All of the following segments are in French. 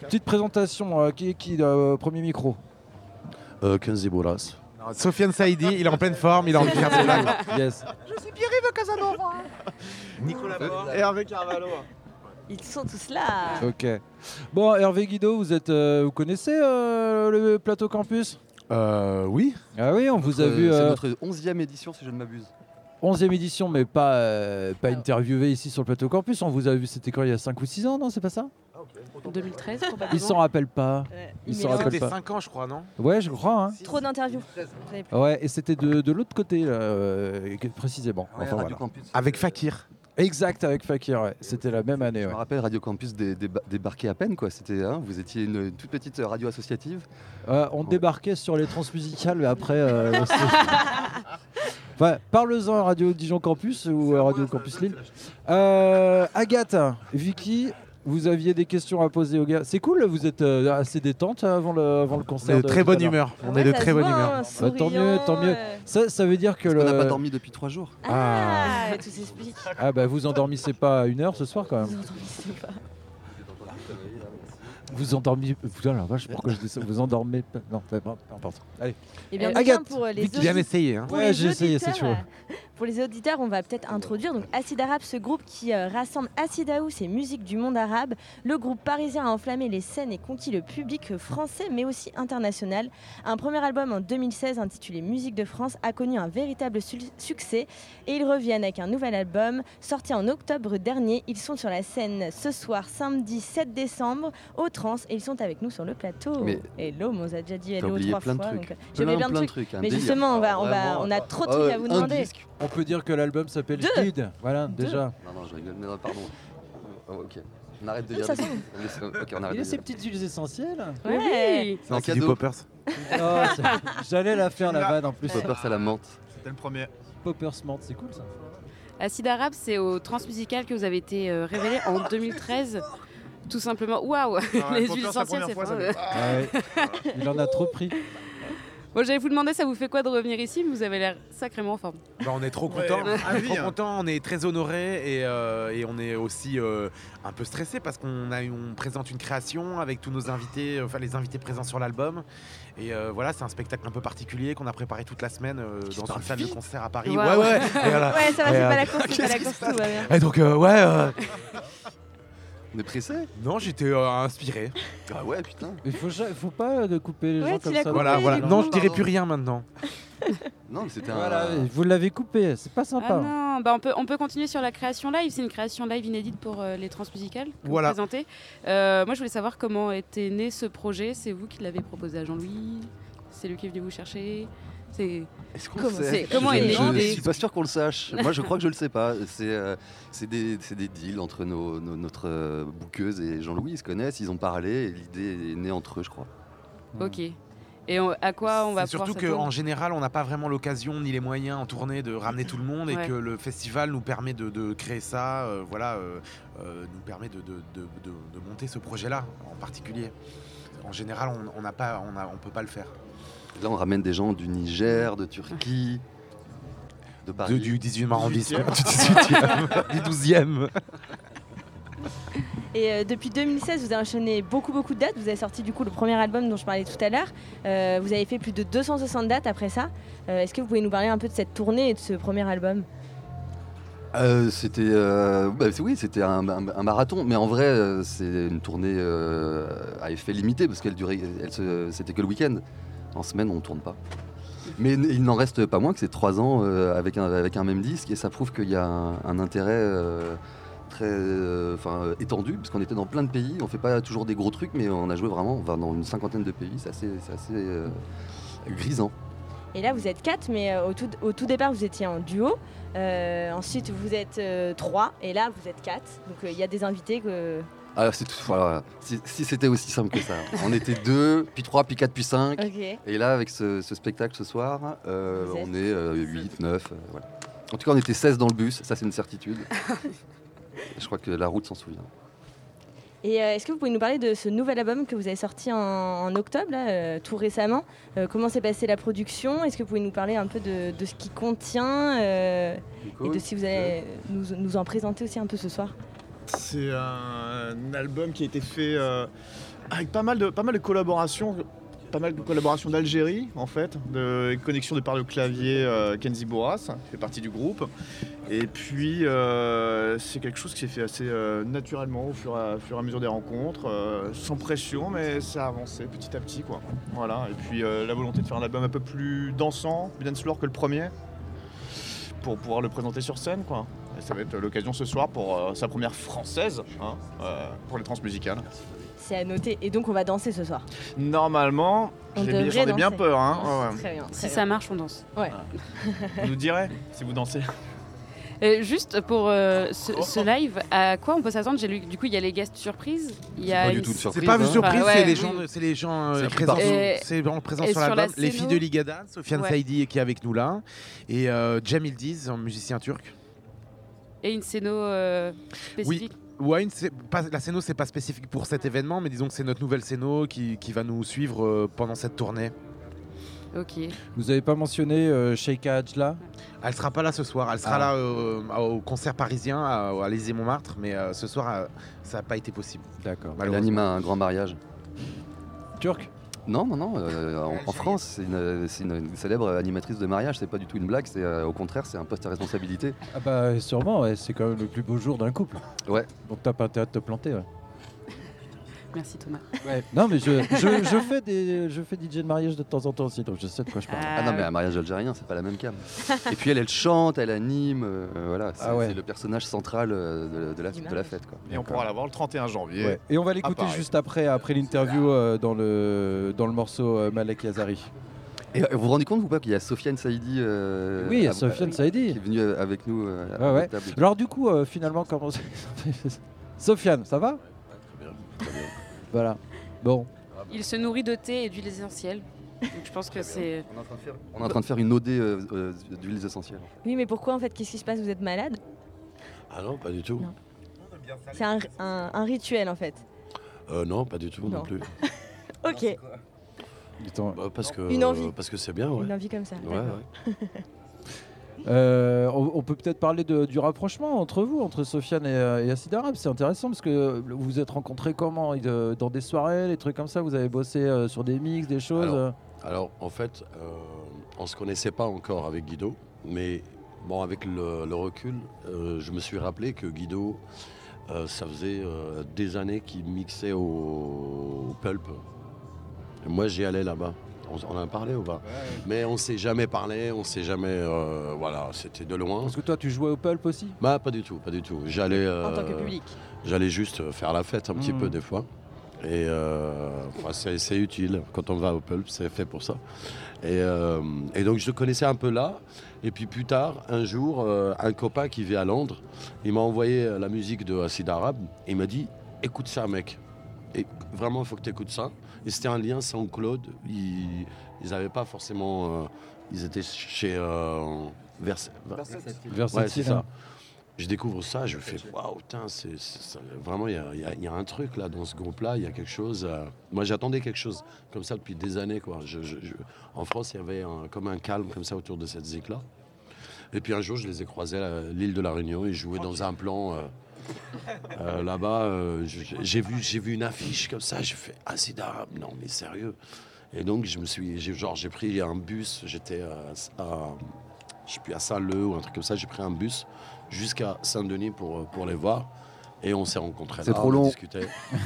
Petite présentation, euh, qui est qui euh, Premier micro? Euh, 15 Bolas. Alors, Sofiane Saïdi, il est en pleine forme, il est en train de faire ses blagues. Yes. Nicolas Bord et Hervé Carvalho. Ils sont tous là. Ok. Bon, Hervé Guido, vous êtes, euh, vous connaissez euh, le plateau campus? Euh, oui. Ah oui, on vous a vu C'est euh, notre 11e édition, si je ne m'abuse. 11e édition, mais pas, euh, pas interviewé ici sur le plateau campus. On vous a vu, c'était quand il y a 5 ou 6 ans, non C'est pas ça? 2013, probablement. Ils s'en rappellent pas. Ouais, Ils il s'en rappellent C'était pas. 5 ans, je crois, non? Ouais, je crois. Hein. Trop d'interviews. Ouais, et c'était de, de l'autre côté, là, euh, précisément. Ouais, Enfin, Radio voilà. Campus. Avec Fakir. Exact, avec Fakir, ouais. C'était la même année. Je ouais. me rappelle, Radio Campus dé- déba- débarquait à peine, quoi. C'était, hein, vous étiez une, une toute petite radio associative. Euh, on débarquait sur les transmusicales, mais après. euh, Enfin, Parle-en à Radio Dijon Campus ou à Radio Campus Lille. Euh, Agathe, Vicky, vous aviez des questions à poser aux gars. C'est cool, vous êtes euh, assez détente avant le, avant le On concert. est de très bonne humeur. On Ouais, est de très bonne humeur. hein, Bah, tant mieux, tant mieux. Ça, ça veut dire que On le. n'a pas dormi depuis trois jours. Ah, tout s'explique. Ah bah vous endormissez pas à une heure ce soir quand même. Vous pas. Vous endormez. Putain la vache, pourquoi je dis ça Vous endormez pas. Non, peu peu importe. Allez. Et bien, bien Agathe, pour les Vicky, bien auditeurs- essayé. Hein. pour Ouais, les j'ai essayé, c'est auditeurs, chaud. euh, Pour les auditeurs, on va peut-être introduire donc Acid Arabe, ce groupe qui euh, rassemble Acid House et musique du monde arabe. Le groupe parisien a enflammé les scènes et conquis le public français, mais aussi international. Un premier album en 2016 intitulé Musique de France a connu un véritable su- succès et ils reviennent avec un nouvel album sorti en octobre dernier. Ils sont sur la scène ce soir, samedi 7 décembre, au Trans et ils sont avec nous sur le plateau. Mais- Hello, mais on a déjà dit hello oublié trois plein de fois. trucs. donc, euh, J'ai oublié plein de trucs. Mais délire. justement, on, va, on, va, Vraiment. on a trop de Ah trucs à vous demander. disque. On peut dire que l'album s'appelle. Speed. Voilà, déjà. Non, non, je rigole. Mais non, pardon. Oh, ok. On arrête de Ah, dire ça des- semble. Laisse- Ok, on arrête Il de a ces petites huiles essentielles. Ouais. C'est un du cadeau. poppers. Oh, J'allais la faire la vanne en plus. Poppers à la menthe. C'était le premier. Popper Smart, c'est cool ça. Acide Arabe, c'est au Transmusical que vous avez été euh, révélé en 2013. Tout simplement, waouh, les huiles essentielles, c'est pas. euh. Ah ouais. Il en a trop pris. Bon, j'allais vous demander, ça vous fait quoi de revenir ici? Vous avez l'air sacrément en forme. Bah, on est trop Ouais, content. ouais. On est trop hein. content, on est très honoré et, euh, et on est aussi euh, un peu stressé parce qu'on a on présente une création avec tous nos invités, enfin les invités présents sur l'album. Et euh, voilà, c'est un spectacle un peu particulier qu'on a préparé toute la semaine euh, dans une salle de concert à Paris. Wow. Ouais, ouais. Et, voilà. Ouais, ça va, c'est euh, pas la course, c'est pas la course, se tout va bien. Et donc euh, ouais. Euh, On est pressé non, j'étais euh, inspiré. Ah ouais, putain. Il faut, ja- faut pas de couper les Ouais, gens tu comme l'as ça. coupé, Voilà, voilà. Non, je dirai Pardon. plus rien maintenant. Non, mais c'était Voilà, un. vous l'avez coupé, c'est pas Ah sympa. non, bah on, peut, on peut continuer sur la création live. C'est une création live inédite pour euh, les transmusicales que Voilà. vous présentez. Euh, moi, je voulais savoir comment était né ce projet. C'est vous qui l'avez proposé à Jean-Louis? C'est lui qui est venu vous chercher? C'est Est-ce qu'on Comment- comment je, est je l'idée suis pas sûr qu'on le sache. Moi, je crois que je le sais pas. C'est euh, des, deals entre nos, nos- notre euh, bouqueuse et Jean-Louis. Ils se connaissent, ils ont parlé et l'idée est née entre eux, je crois. Ok. Et on- à quoi on va surtout qu'en général, on n'a pas vraiment l'occasion ni les moyens en tournée de ramener tout le monde et que le festival nous permet de, de créer ça, euh, voilà, euh, euh, nous permet de, de- de- de- de monter ce projet-là en particulier. En général, on pas, on a- on peut pas le faire. Là, on ramène des gens du Niger, de Turquie, de Paris. De- du 18e arrondissement, du 18e, du 12e. Et euh, depuis 2016, vous avez enchaîné beaucoup, beaucoup de dates. Vous avez sorti du coup le premier album dont je parlais tout à l'heure. Euh, vous avez fait plus de 260 dates après ça. Euh, Est-ce que vous pouvez nous parler un peu de cette tournée et de ce premier album? Euh, c'était euh, bah, oui, c'était un, un- un marathon, mais en vrai, euh, c'est une tournée euh, à effet limité parce qu'elle durait, elle c'était que le week-end. En semaine, on ne tourne pas. Mais il n'en reste pas moins que c'est trois ans euh, avec, un, même disque et ça prouve qu'il y a un, intérêt euh, très euh, étendu parce qu'on était dans plein de pays. On fait pas toujours des gros trucs, mais on a joué vraiment dans une cinquantaine de pays. C'est assez, grisant. Et là, vous êtes quatre, mais au, tout, au tout départ, vous étiez en duo. Ensuite, vous êtes trois. Et là, vous êtes quatre. Donc, il y a des invités que. Ah, c'est tout- voilà. Si, si c'était aussi simple que ça. On était deux, puis trois, puis quatre, puis cinq. Et là, avec ce, ce spectacle ce soir, euh, on est 8, 9. voilà. En tout cas, on était 16 dans le bus, ça c'est une certitude. Je crois que la route s'en souvient. Et euh, est-ce que vous pouvez nous parler de ce nouvel album que vous avez sorti en, en octobre, là, euh, tout récemment? Euh, Comment s'est passée la production? Est-ce que vous pouvez nous parler un peu de, de ce qui contient euh, et de si vous allez nous, nous en présenter aussi un peu ce soir? C'est un album qui a été fait euh, avec pas mal de, collaborations pas mal de collaborations d'Algérie, en fait, de connexion de par le clavier euh, Kenzi Boras, qui fait partie du groupe. Et puis, euh, c'est quelque chose qui s'est fait assez euh, naturellement au fur, à, et à mesure des rencontres, sans pression, mais ça a avancé petit à petit, quoi. Voilà. Et puis, la volonté de faire un album un peu plus dansant, plus dance que le premier, pour pouvoir le présenter sur scène, quoi. Et ça va être l'occasion ce soir pour sa première française, hein, pour les transmusicales c'est à noter. Et donc on va danser ce soir. Normalement, j'en ai bien peur. Hein. Très bien, si ça marche, on danse. Ouais. vous nous direz si vous dansez. Euh, juste pour euh, ce, live, à quoi on peut s'attendre? J'ai lu du coup il y a les guests surprises. Il y a pas du tout de surprise. C'est pas une hein. surprise, c'est les gens, c'est les gens euh, présents, c'est sur l'album. Les filles de Ligada, Sofiane Saidi qui est avec nous là, et Jamil Diz, un musicien turc. Et une scéno spécifique. Wine, la scéno, c'est pas spécifique pour cet événement, mais disons que c'est notre nouvelle scéno qui, va nous suivre euh, pendant cette tournée. Ok. Vous avez pas mentionné euh, Sheikha Ajla Elle sera pas là ce soir. Elle sera ah. là euh, au concert parisien à, à Montmartre, mais ce soir, ça n'a pas été possible. D'accord. Elle anime un grand mariage. Turc? Non, non, non. Euh, en, France, c'est une, célèbre animatrice de mariage. C'est pas du tout une blague. C'est euh, au contraire, c'est un poste à responsabilité. Ah bah sûrement. c'est quand même le plus beau jour d'un couple. Ouais. Donc t'as pas intérêt de te planter. Merci Thomas. Non, mais je, je, fais des, je fais DJ de mariage de temps en temps aussi, donc je sais de quoi je parle. Ah, non, mais un mariage algérien, c'est pas la même cam. Et puis elle, elle chante, elle anime, euh, voilà, c'est ah le personnage central euh, de, la, de la fête. Quoi. Et on pourra la voir le 31 janvier. Et on va l'écouter juste après, après l'interview euh, dans, le, dans le morceau Malek Yazari. Et vous vous rendez compte ou pas qu'il y a Sofiane Saïdi Oui, il y a Sofiane Saïdi qui est venu avec nous à ouais. Alors du coup, finalement, comment Sofiane, ça va? Très bien. Voilà. Bon. Il se nourrit de thé et d'huiles essentielles. Donc je pense que c'est. On est en train de faire, une OD euh, euh, d'huiles essentielles. Oui, mais pourquoi en fait Qu'est-ce qui se passe? Vous êtes malade? Ah non, pas du tout. C'est un, rituel en fait. Euh, non, pas du tout non, plus. ok. Bah, parce que, Une envie. parce que c'est bien, ouais. Une envie comme ça. Ouais, ouais. Euh, on, peut peut-être parler du rapprochement entre vous, entre Sofiane et, euh, et Acid Arabe. C'est intéressant parce que vous vous êtes rencontrés comment Dans des soirées, des trucs comme ça Vous avez bossé euh, sur des mix, des choses alors, en fait, on ne se connaissait pas encore avec Guido, mais bon, avec le, recul, je me suis rappelé que Guido, ça faisait des années qu'il mixait au, Pulp. moi, j'y allais là-bas on, en a parlé ou pas? Mais on s'est jamais parlé, on s'est jamais. Euh, voilà, c'était de loin. Parce que toi, tu jouais au pulp aussi? Bah, pas du tout, pas du tout. J'allais. en tant que euh, public J'allais juste faire la fête un petit peu mmh. des fois. Et euh, c'est utile. Quand on va au pulp, c'est fait pour ça. Et, donc, je le connaissais un peu là. Et puis plus tard, un jour, un copain qui vit à Londres, il m'a envoyé la musique de Acid Arabe. il m'a dit Écoute ça, mec. Et vraiment, il faut que tu écoutes ça. Et c'était un lien sans Claude. Ils n'avaient pas forcément. Euh, ils étaient chez. Euh, Vers... Ouais, c'est ça. Je découvre ça, je fais waouh, c'est vraiment il y, a, un truc là dans ce groupe-là, il y a quelque chose. Euh, moi, j'attendais quelque chose comme ça depuis des années quoi. Je, en France, il y avait comme un calme comme ça autour de cette zik-là. Et puis un jour, je les ai croisés à l'île de la Réunion. Ils jouaient dans un plan. Euh, là-bas, euh, j'ai vu, j'ai vu une affiche comme ça, j'ai fait acide arabe, non mais sérieux. Et donc je me suis, j'ai, genre j'ai pris un bus, j'étais à, je suis à Saint-Leu ou un truc comme ça, j'ai pris un bus jusqu'à Saint-Denis pour, pour les voir. Et on s'est rencontrés. C'est trop long.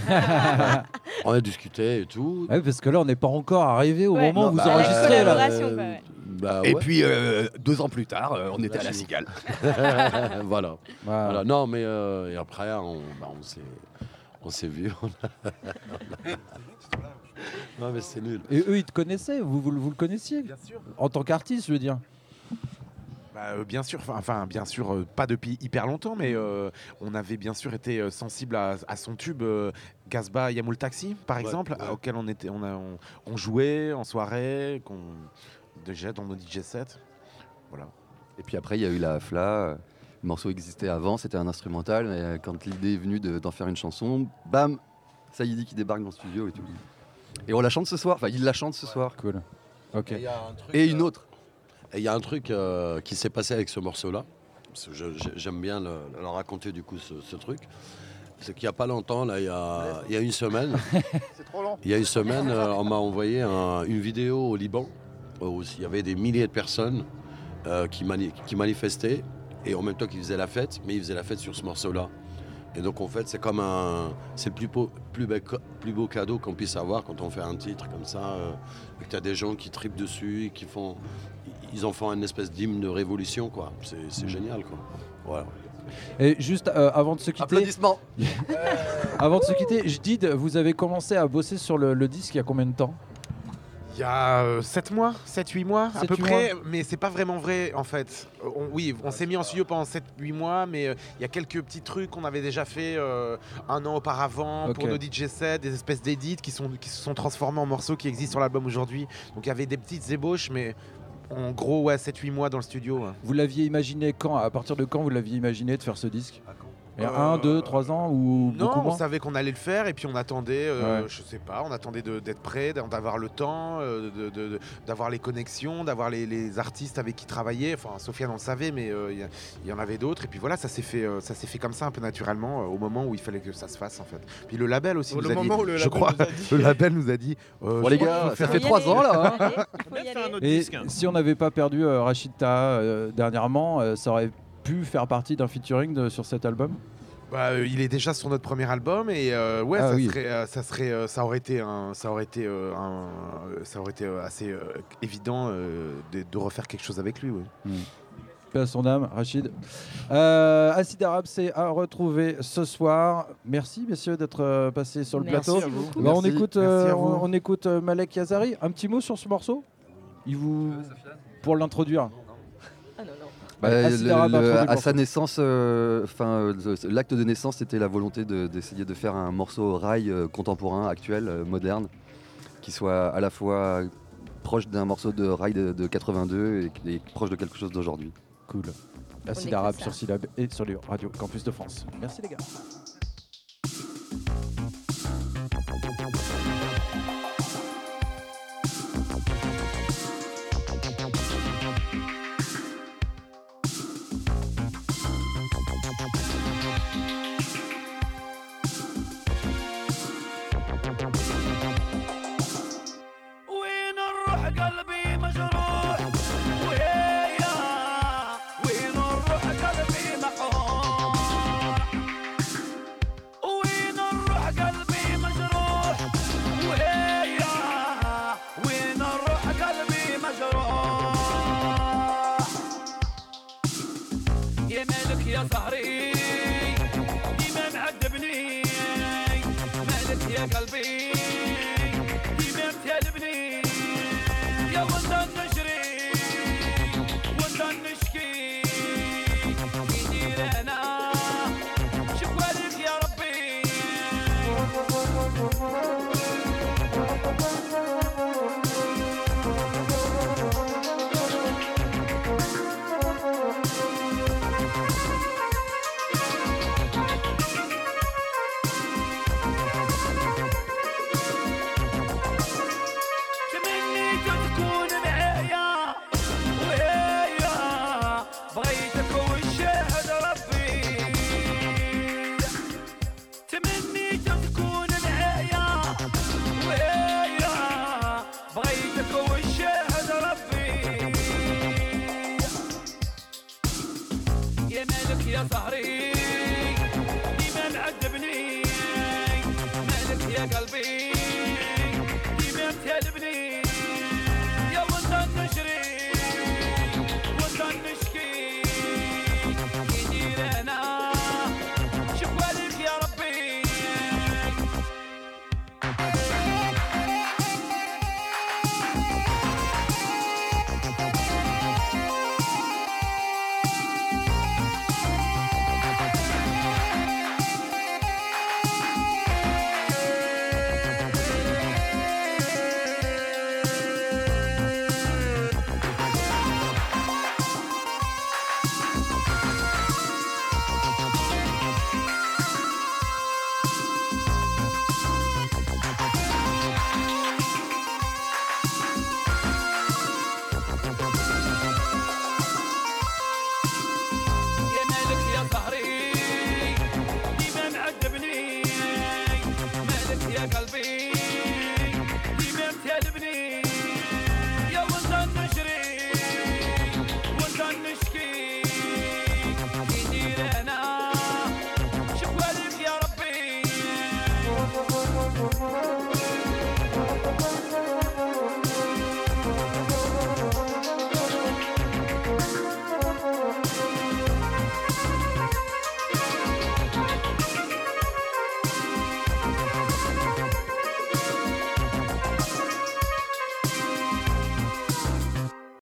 On a discuté. et tout. parce que là, on n'est pas encore arrivé au moment où vous bah, enregistrez. Là. Bah, et puis euh, deux ans plus tard, euh, on était à la cigale. voilà. voilà. Non, mais euh, et après, on, bah, on s'est vu. non, mais c'est nul. Et eux, ils te connaissaient? Vous, vous, le connaissiez? Bien sûr. En tant qu'artiste, je veux dire bah, bien sûr, enfin bien sûr, pas depuis hyper longtemps, mais on avait bien sûr été sensible à, son tube Gazba Yamoul Taxi, par exemple, auquel on était, on, a, on jouait en soirée, qu'on déjà dans nos DJ sets. Voilà. Et puis après, il y a eu la FLA. Le morceau existait avant, c'était un instrumental, mais quand l'idée est venue d'en faire une chanson, bam, ça y dit qui débarque dans le studio et tout. Et on la chante ce soir, enfin il la chante ce soir. Cool. Ok. Et, une autre. Et il y a un truc euh, qui s'est passé avec ce morceau-là. J'aime bien le, raconter du coup ce, truc. c'est qu'il n'y a pas longtemps, là, il y a, il y a une semaine, C'est trop long. il y a une semaine, euh, on m'a envoyé un- une vidéo au Liban il y avait des milliers de personnes euh, qui, mani- qui manifestaient et en même temps qui faisaient la fête, mais ils faisaient la fête sur ce morceau-là. Et donc en fait, c'est comme un, c'est le plus beau, plus, beau, plus beau cadeau qu'on puisse avoir quand on fait un titre comme ça, euh, et que tu as des gens qui tripent dessus et qui font, ils en font une espèce d'hymne de révolution, quoi. C'est, c'est génial, quoi. Voilà. Et juste euh, avant de se quitter, Applaudissements. avant de se quitter, je dis, vous avez commencé à bosser sur le, le disque il y a combien de temps? Il y a 7 mois, 7-8 mois à peu près, mais c'est pas vraiment vrai en fait. Euh, on- oui, on s'est mis en studio pendant 7-8 mois, mais euh, il y a quelques petits trucs qu'on avait déjà fait euh, un an auparavant pour nos DJ sets, des espèces d'édits qui, sont, qui se sont transformés en morceaux qui existent sur l'album aujourd'hui. Donc il y avait des petites ébauches, mais en gros, ouais, 7-8 mois dans le studio. ouais. Vous l'aviez imaginé quand? À partir de quand vous l'aviez imaginé de faire ce disque? Euh, un, deux, trois ans ou Non, beaucoup on moins savait qu'on allait le faire et puis on attendait, euh, Ouais. je sais pas, on attendait d'être prêt, d'avoir le temps, euh, de- de- de- d'avoir les connexions, d'avoir les, les artistes avec qui travailler. Enfin, Sofiane on le savait, mais euh, il y en avait d'autres. Et puis voilà, ça s'est fait, euh, ça s'est fait comme ça un peu naturellement euh, au moment où il fallait que ça se fasse en fait. Puis le label aussi Au nous le a dit, moment où le je label crois, nous a dit- le label nous a dit. euh, Bon les gars, ça fait trois ans là. hein. Aller. Et disque. si on n'avait pas perdu euh, Rachida euh, dernièrement, euh, ça aurait pu faire partie d'un featuring de- sur cet album Bah, euh, il est déjà sur notre premier album et euh, ouais, Ah ça, oui. serait, euh, ça serait, euh, ça aurait été, un, ça aurait été, un- ça aurait été euh, assez euh, évident euh, de, de refaire quelque chose avec lui. oui. Paix à son âme, Rachid. Euh, Acid Arabe, c'est à retrouver ce soir. Merci, messieurs, d'être passés sur le Merci plateau. Bah, on Merci. écoute, Merci à vous. on, on écoute Malek Yazari. Un petit mot sur ce morceau? Il vous pour l'introduire. Ah. Bah, le- le- le à sa naissance, euh, enfin, euh, l'acte de naissance, c'était la volonté de- d'essayer de, faire un morceau rail euh, contemporain, actuel, euh, moderne, qui soit à la fois proche d'un morceau de rail de, de 82 et, et proche de quelque chose d'aujourd'hui. Cool. Acid écoute Arabe sur Syllab et sur les Radio Campus de France. Merci les gars.